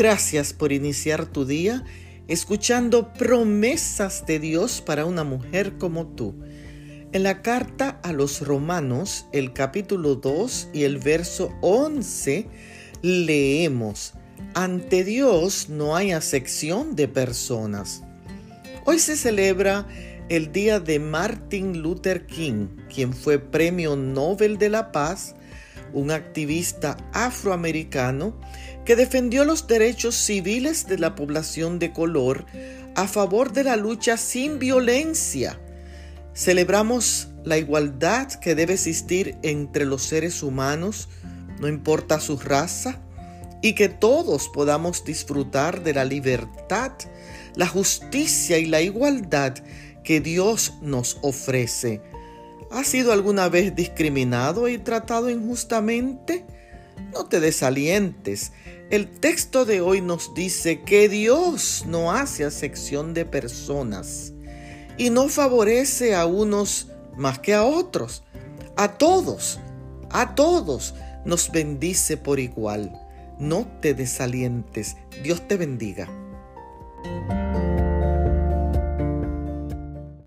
Gracias por iniciar tu día escuchando promesas de Dios para una mujer como tú. En la carta a los romanos, el capítulo 2 y el verso 11, leemos, ante Dios no hay acepción de personas. Hoy se celebra el día de Martin Luther King, quien fue Premio Nobel de la Paz, un activista afroamericano que defendió los derechos civiles de la población de color a favor de la lucha sin violencia. Celebramos la igualdad que debe existir entre los seres humanos, no importa su raza, y que todos podamos disfrutar de la libertad, la justicia y la igualdad que Dios nos ofrece. ¿Has sido alguna vez discriminado y tratado injustamente? No te desalientes. El texto de hoy nos dice que Dios no hace acepción de personas y no favorece a unos más que a otros. A todos, a todos nos bendice por igual. No te desalientes. Dios te bendiga.